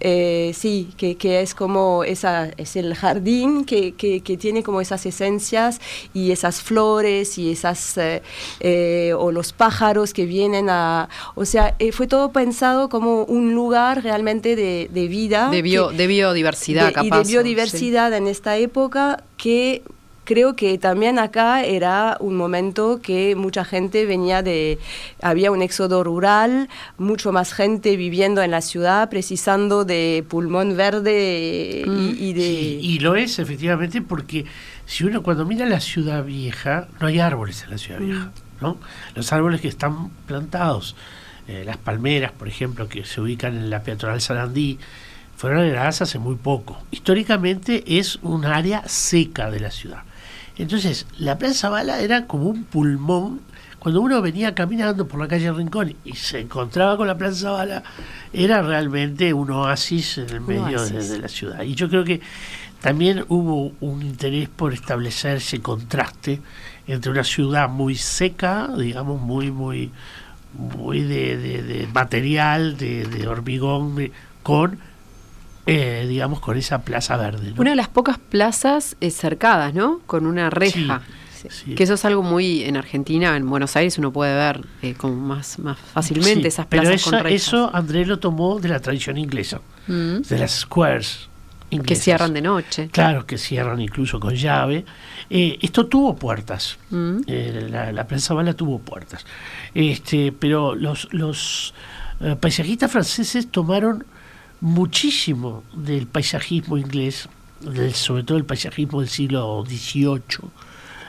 Eh, sí, que, que es como esa, es el jardín que, que, que tiene como esas esencias y esas flores y esas eh, eh, o los pájaros que vienen a, o sea, eh, fue todo pensado como un lugar realmente de, de vida, De, bio- de biodiversidad, de- capaz. y de Sí. biodiversidad en esta época que creo que también acá era un momento que mucha gente venía de, había un éxodo rural, mucho más gente viviendo en la ciudad, precisando de pulmón verde y, y de... Sí, y lo es efectivamente porque si uno cuando mira la ciudad vieja, no hay árboles en la ciudad vieja, ¿no? Los árboles que están plantados, eh, las palmeras, por ejemplo, que se ubican en la peatonal Sarandí, fueron heredadas hace muy poco. Históricamente es un área seca de la ciudad. Entonces, la Plaza Bala era como un pulmón. Cuando uno venía caminando por la calle Rincón y se encontraba con la Plaza Bala, era realmente un oasis en el medio de, la ciudad. Y yo creo que también hubo un interés por establecer ese contraste entre una ciudad muy seca, digamos, muy, muy, muy de, de- de material, de, de hormigón, con, eh, digamos, con esa plaza verde. ¿no? Una de las pocas plazas eh, cercadas, ¿no? Con una reja. Sí, sí. Que eso es algo muy en Argentina, en Buenos Aires uno puede ver eh, como más, más fácilmente Sí, esas pero plazas eso, con rejas. eso André lo tomó de la tradición inglesa, Mm. de las squares, Que cierran de noche. Claro, que cierran incluso con llave. Eh, esto tuvo puertas. Mm. Eh, la, la, prensa bala tuvo puertas. Este, pero los, los eh, paisajistas franceses tomaron muchísimo del paisajismo inglés, del, sobre todo el paisajismo del siglo XVIII.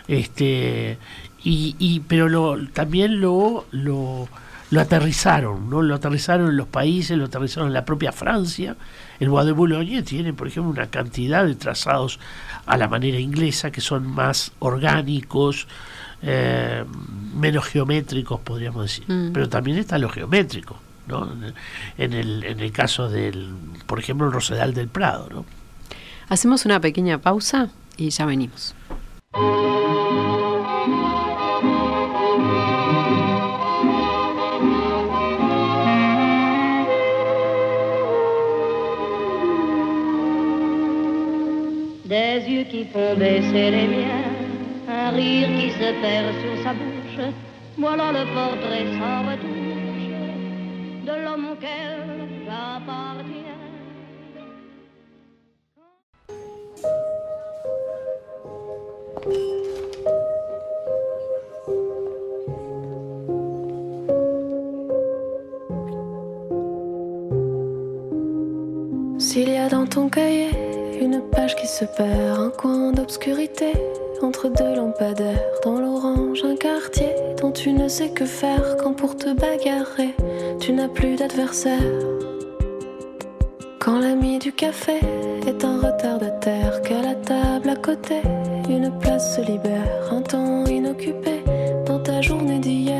Este, y, y, pero lo, también lo, lo, lo aterrizaron, ¿no? Lo aterrizaron en los países, lo aterrizaron en la propia Francia. El Bois de Boulogne tiene, por ejemplo, una cantidad de trazados a la manera inglesa que son más orgánicos, eh, menos geométricos, podríamos decir. Mm. Pero también está lo geométrico, ¿no? En el, en el caso del, por ejemplo, el Rosedal del Prado, ¿no? Hacemos una pequeña pausa y ya venimos. Des yeux qui font baisser les miens, un rire qui se perd sur sa bouche. Voilà le portrait sans retouche S'il y a dans ton cahier une page qui se perd, un coin d'obscurité entre deux lampadaires, dans l'orange un quartier dont tu ne sais que faire quand pour te bagarrer tu n'as plus d'adversaire. Quand l'ami du café est un retardataire, qu'à la table à côté une place se libère, un temps inoccupé dans ta journée d'hier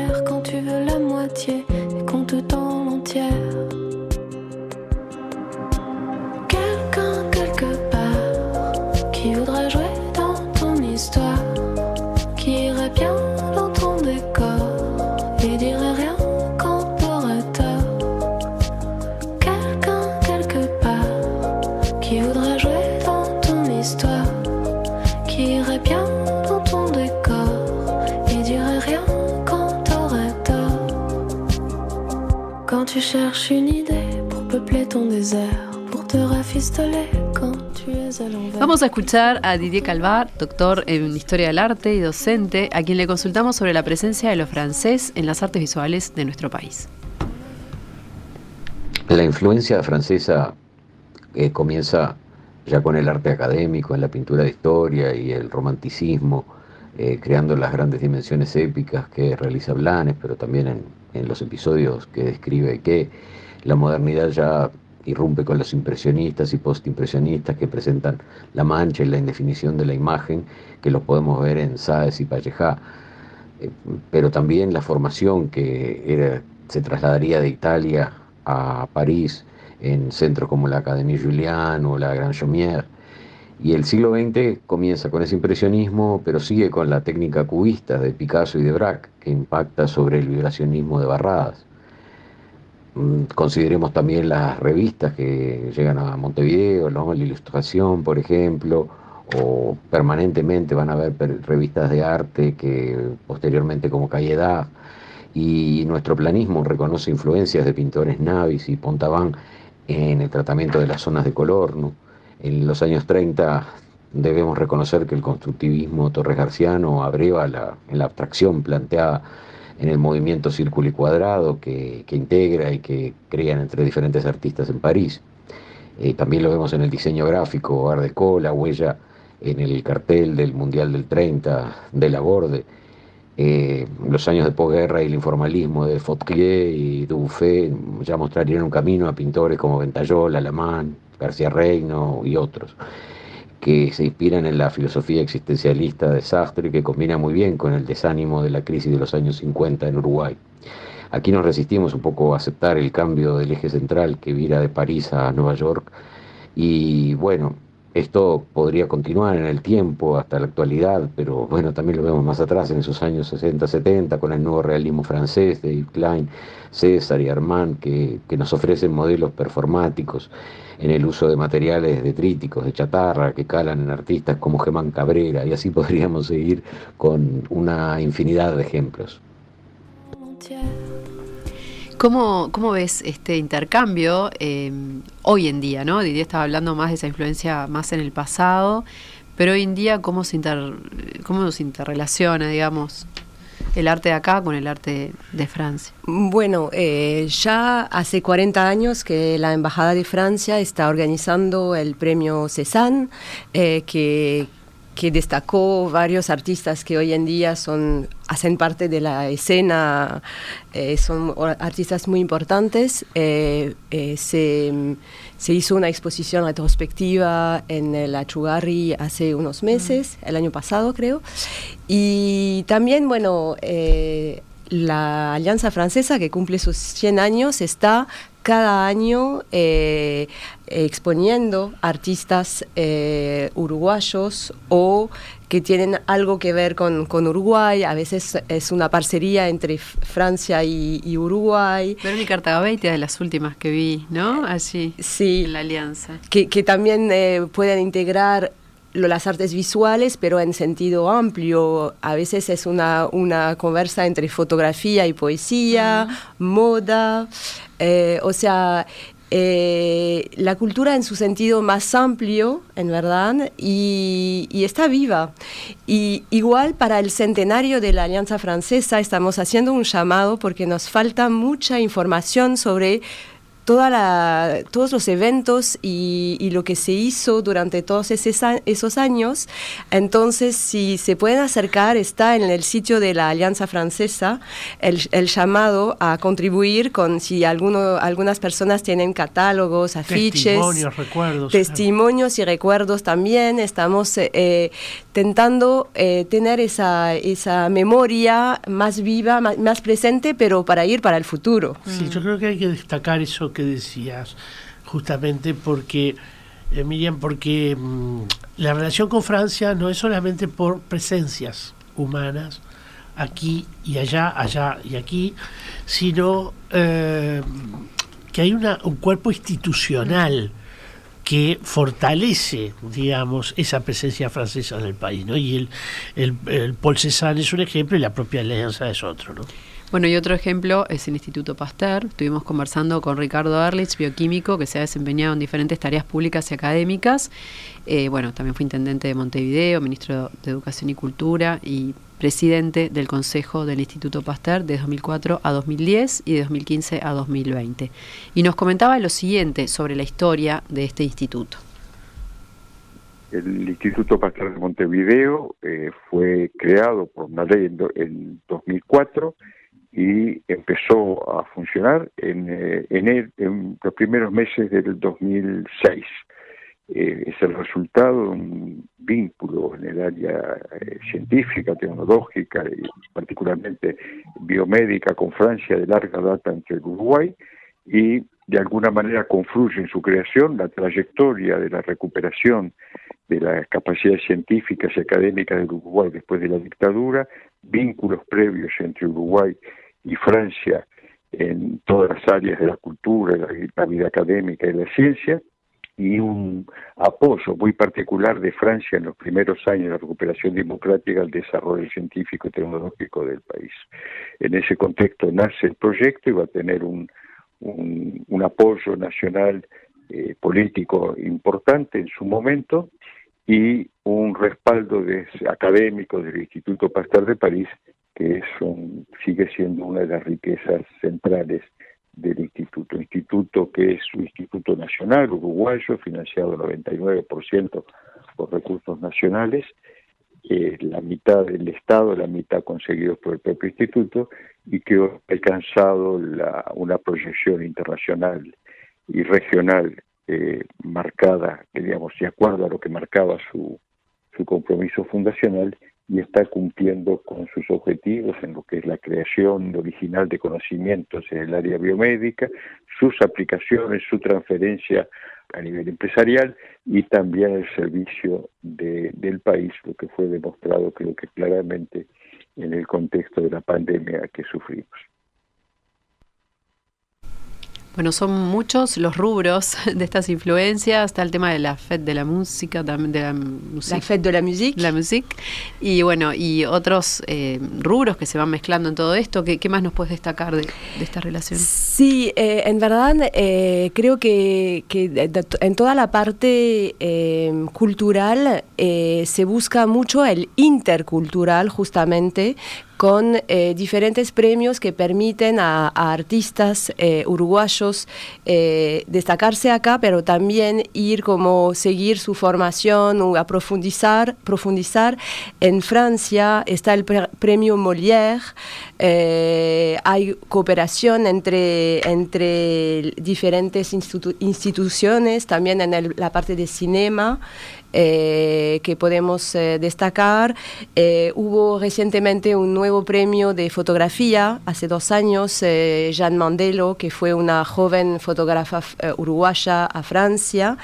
tu cherches une idée pour peupler ton désert, pour te rafistoler quand tu es à l'envers. Vamos a escuchar a Didier Calvar, doctor en Historia del Arte y docente, a quien le consultamos sobre la presencia de lo francés en las artes visuales de nuestro país. La influencia francesa eh, comienza ya con el arte académico, en la pintura de historia y el romanticismo, eh, creando las grandes dimensiones épicas que realiza Blanes, pero también en, en los episodios que describe que la modernidad ya irrumpe con los impresionistas y postimpresionistas que presentan la mancha y la indefinición de la imagen, que los podemos ver en Sáez y Pallejá, eh, pero también la formación que era, se trasladaría de Italia a París en centros como la Académie Julian o la Grand Chaumière. Y el siglo XX comienza con ese impresionismo, pero sigue con la técnica cubista de Picasso y de Braque, que impacta sobre el vibracionismo de Barradas. Mm, Consideremos también las revistas que llegan a Montevideo, ¿no? la ilustración, por ejemplo, o permanentemente van a haber revistas de arte que posteriormente como Cayedad, y nuestro planismo reconoce influencias de pintores Navis y Pontaván en el tratamiento de las zonas de color. En los años 30 debemos reconocer que el constructivismo Torres Garciano abreva la, en la abstracción planteada en el movimiento círculo y cuadrado que, que integra y que crean entre diferentes artistas en París. Eh, también lo vemos en el diseño gráfico, Art la huella en el cartel del Mundial del 30 de Laborde, eh, los años de posguerra y el informalismo de Fautrier y Dubuffet ya mostrarían un camino a pintores como Ventayola, Lamán, García Reino y otros, que se inspiran en la filosofía existencialista de Sartre que combina muy bien con el desánimo de la crisis de los años 50 en Uruguay. Aquí nos resistimos un poco a aceptar el cambio del eje central que vira de París a Nueva York y bueno, esto podría continuar en el tiempo hasta la actualidad, pero bueno, también lo vemos más atrás en esos años 60, 70 con el nuevo realismo francés de Yves Klein, César y Armand que, que nos ofrecen modelos performáticos en el uso de materiales detríticos, de chatarra, que calan en artistas como Germán Cabrera, y así *laughs* podríamos seguir con una infinidad de ejemplos. ¿Cómo, ¿Cómo ves este intercambio eh, hoy en día? ¿no? Didier estaba hablando más de esa influencia más en el pasado, pero hoy en día, ¿cómo se, inter, cómo se interrelaciona, digamos, el arte de acá con el arte de Francia? Bueno, eh, ya hace 40 años que la Embajada de Francia está organizando el premio Cézanne, eh, que, que destacó varios artistas que hoy en día son hacen parte de la escena, eh, son artistas muy importantes. Eh, eh, se, se, hizo una exposición retrospectiva en el Achugarri hace unos meses, el año pasado creo. Y también, bueno, la Alianza Francesa, que cumple sus 100 años, está cada año eh, exponiendo artistas eh, uruguayos o que tienen algo que ver con, con, Uruguay. A veces es una parcería entre Francia y, y Uruguay. Verónica Artagabeitia de las últimas que vi, ¿no? Allí, sí, en la alianza. Que, que también eh, pueden integrar las artes visuales, pero en sentido amplio. A veces es una, una conversa entre fotografía y poesía, moda. Eh, o sea, eh, la cultura en su sentido más amplio, en verdad, y, y, está viva. Y igual para el centenario de la Alianza Francesa estamos haciendo un llamado porque nos falta mucha información sobre toda la, todos los eventos y, y, lo que se hizo durante todos esos, esos años. Entonces, si se pueden acercar, está en el sitio de la Alianza Francesa el, el llamado a contribuir con si alguno, algunas personas tienen catálogos, afiches. Testimonios, recuerdos. Testimonios y recuerdos también. Estamos eh, tentando eh, tener esa, esa memoria más viva, más, presente, pero para ir para el futuro. Sí, yo creo que hay que destacar eso que decías, justamente porque, eh, Miriam, porque mmm, la relación con Francia no es solamente por presencias humanas, aquí y allá, allá y aquí, sino eh, que hay una, un cuerpo institucional que fortalece, digamos, esa presencia francesa en el país. Y el, el, el Paul Cézanne es un ejemplo y la propia alianza es otro, ¿no? Bueno, y otro ejemplo es el Instituto Pasteur. Estuvimos conversando con Ricardo Erlich, bioquímico, que se ha desempeñado en diferentes tareas públicas y académicas. Eh, bueno, también fue intendente de Montevideo, ministro de Educación y Cultura y presidente del Consejo del Instituto Pasteur de 2004 a 2010 y de 2015 a 2020. Y nos comentaba lo siguiente sobre la historia de este instituto. El Instituto Pasteur de Montevideo eh, fue creado por una ley en, en 2004 y empezó a funcionar en, eh, en, los primeros meses del 2006. Eh, es el resultado de un vínculo en el área eh, científica, tecnológica y particularmente biomédica con Francia de larga data entre el Uruguay y de alguna manera confluye en su creación la trayectoria de la recuperación de las capacidades científicas y académicas del Uruguay después de la dictadura, vínculos previos entre Uruguay y Francia en todas las áreas de la cultura, la, la vida académica y la ciencia, y un apoyo muy particular de Francia en los primeros años de la recuperación democrática al desarrollo científico y tecnológico del país. En ese contexto nace el proyecto y va a tener un, un, apoyo nacional eh, político importante en su momento y un respaldo de académicos del Instituto Pasteur de París que es sigue siendo una de las riquezas centrales del instituto. Instituto que es un instituto nacional uruguayo, financiado 99% por recursos nacionales, eh, la mitad del Estado, la mitad conseguidos por el propio instituto, y que ha alcanzado la, una proyección internacional y regional eh, marcada, digamos, de acuerdo a lo que marcaba su, su compromiso fundacional y está cumpliendo con sus objetivos en lo que es la creación original de conocimientos en el área biomédica, sus aplicaciones, su transferencia a nivel empresarial y también el servicio de, del país, lo que fue demostrado creo que claramente en el contexto de la pandemia que sufrimos. Bueno, son muchos los rubros *laughs* de estas influencias. Está el tema de la fête de la música, también de la música. La fête de la musique. La musique. Y bueno, y otros eh, rubros que se van mezclando en todo esto. ¿Qué, qué más nos puedes destacar de, de esta relación? Sí, eh, en verdad eh, creo que, que de- de- en toda la parte eh, cultural eh, se busca mucho el intercultural justamente con eh, diferentes premios que permiten a, artistas eh, uruguayos eh, destacarse acá, pero también ir como seguir su formación o a profundizar, profundizar. En Francia está el pre- premio Molière, hay cooperación entre, entre diferentes institu- instituciones, también en la parte de cinema. Eh, que podemos eh, destacar. Eh, hubo recientemente un nuevo premio de fotografía, hace dos años, eh, Jeanne Mandelo, que fue una joven fotógrafa eh, uruguaya a Francia.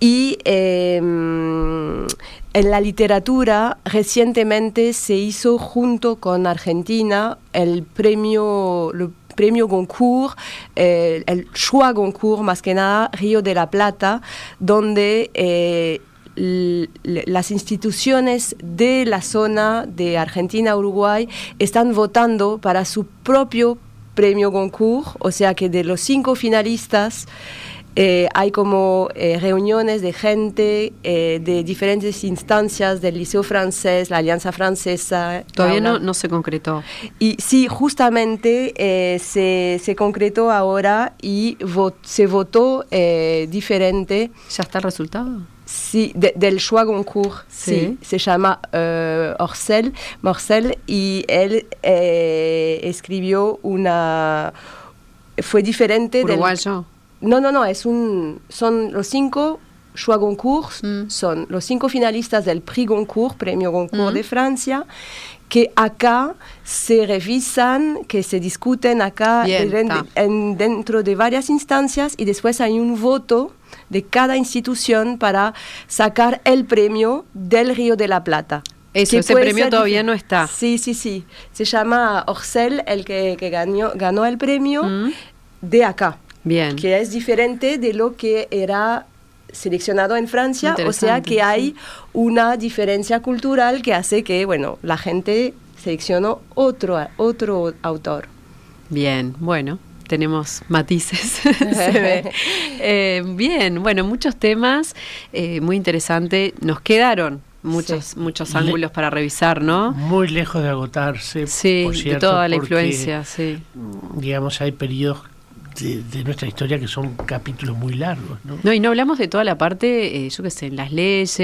Y eh, en la literatura, recientemente se hizo junto con Argentina el premio, el premio Goncourt, eh, el Choix Goncourt, más que nada, Río de la Plata, donde eh, las instituciones de la zona de Argentina-Uruguay están votando para su propio premio Goncourt, o sea que de los cinco finalistas, eh, hay como eh, reuniones de gente eh, de diferentes instancias del Liceo francés, la Alianza Francesa. Todavía no, no se concretó. y sí, justamente eh, se, se concretó ahora y vo- se votó eh, diferente. ¿Ya está el resultado? Sí, de- del Choix Goncourt, Sí. se llama eh, Orcel, Morcel, y él eh, escribió una... Fue diferente del... No, no, no, es un, son los cinco Choix Goncourt, Mm. son los cinco finalistas del Prix Goncourt, Premio Goncourt Mm. de Francia, que acá se revisan, que se discuten acá Bien, en- dentro de varias instancias y después hay un voto de cada institución para sacar el premio del Río de la Plata. Eso, ese premio ser todavía no está. Sí, sí, sí. Se llama Orcel, el que, que ganó, ganó el premio Mm. de acá Bien. que es diferente de lo que era seleccionado en Francia, o sea que hay una diferencia cultural que hace que, bueno, la gente seleccionó otro, otro autor. Bien, bueno, tenemos matices. *laughs* se *laughs* ve. Eh, bien, bueno, muchos temas, eh, muy interesante. Nos quedaron muchos, Sí. muchos Le- ángulos para revisar, ¿no? Muy lejos de agotarse. Sí, por de toda la porque, influencia, sí. Digamos, hay periodos de, de nuestra historia que son capítulos muy largos, ¿no? No, y no hablamos de toda la parte, eh, yo qué sé, en las leyes,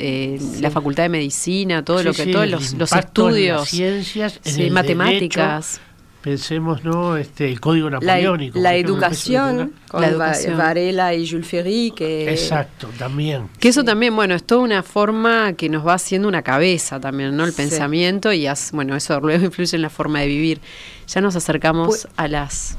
eh, la facultad de medicina, todo Sí, lo que, sí, todos los, los impacto en las estudios, ciencias, en sí, el matemáticas. derecho. Pensemos, ¿no? Este, el código La, napoleónico. la educación, empezó con La Va- educación. Varela y Jules Ferry, que... Exacto, también. Que eso también, bueno, es toda una forma que nos va haciendo una cabeza también, ¿no? El Sí. pensamiento y, haz- bueno, eso luego *laughs* influye en la forma de vivir. Ya nos acercamos Pues- a las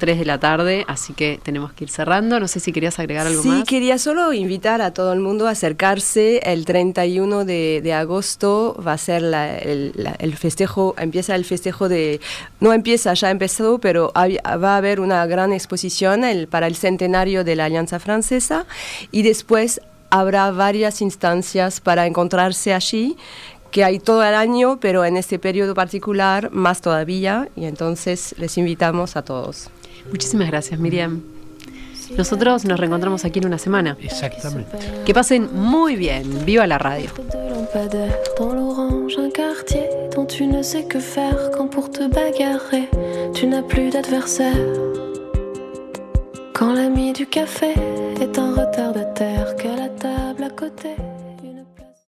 3 de la tarde, así que tenemos que ir cerrando. No sé si querías agregar algo Sí, más. quería solo invitar a todo el mundo a acercarse. El 31 de, de agosto va a ser la- el, la- el festejo, empieza el festejo de... No empieza, ya empezó, pero hay- va a haber una gran exposición el- para el centenario de la Alianza Francesa y después habrá varias instancias para encontrarse allí que hay todo el año, pero en este periodo particular más todavía, y entonces les invitamos a todos. Muchísimas gracias, Miriam. Nosotros nos reencontramos aquí en una semana. Exactamente. Que pasen muy bien. Viva la radio. de lampadaire dans l'orange, un quartier dont tu ne sais que faire quand pour te bagarrer, tu n'as plus d'adversaire. Quand l'ami du café est un retardataire, qu'à la table à côté,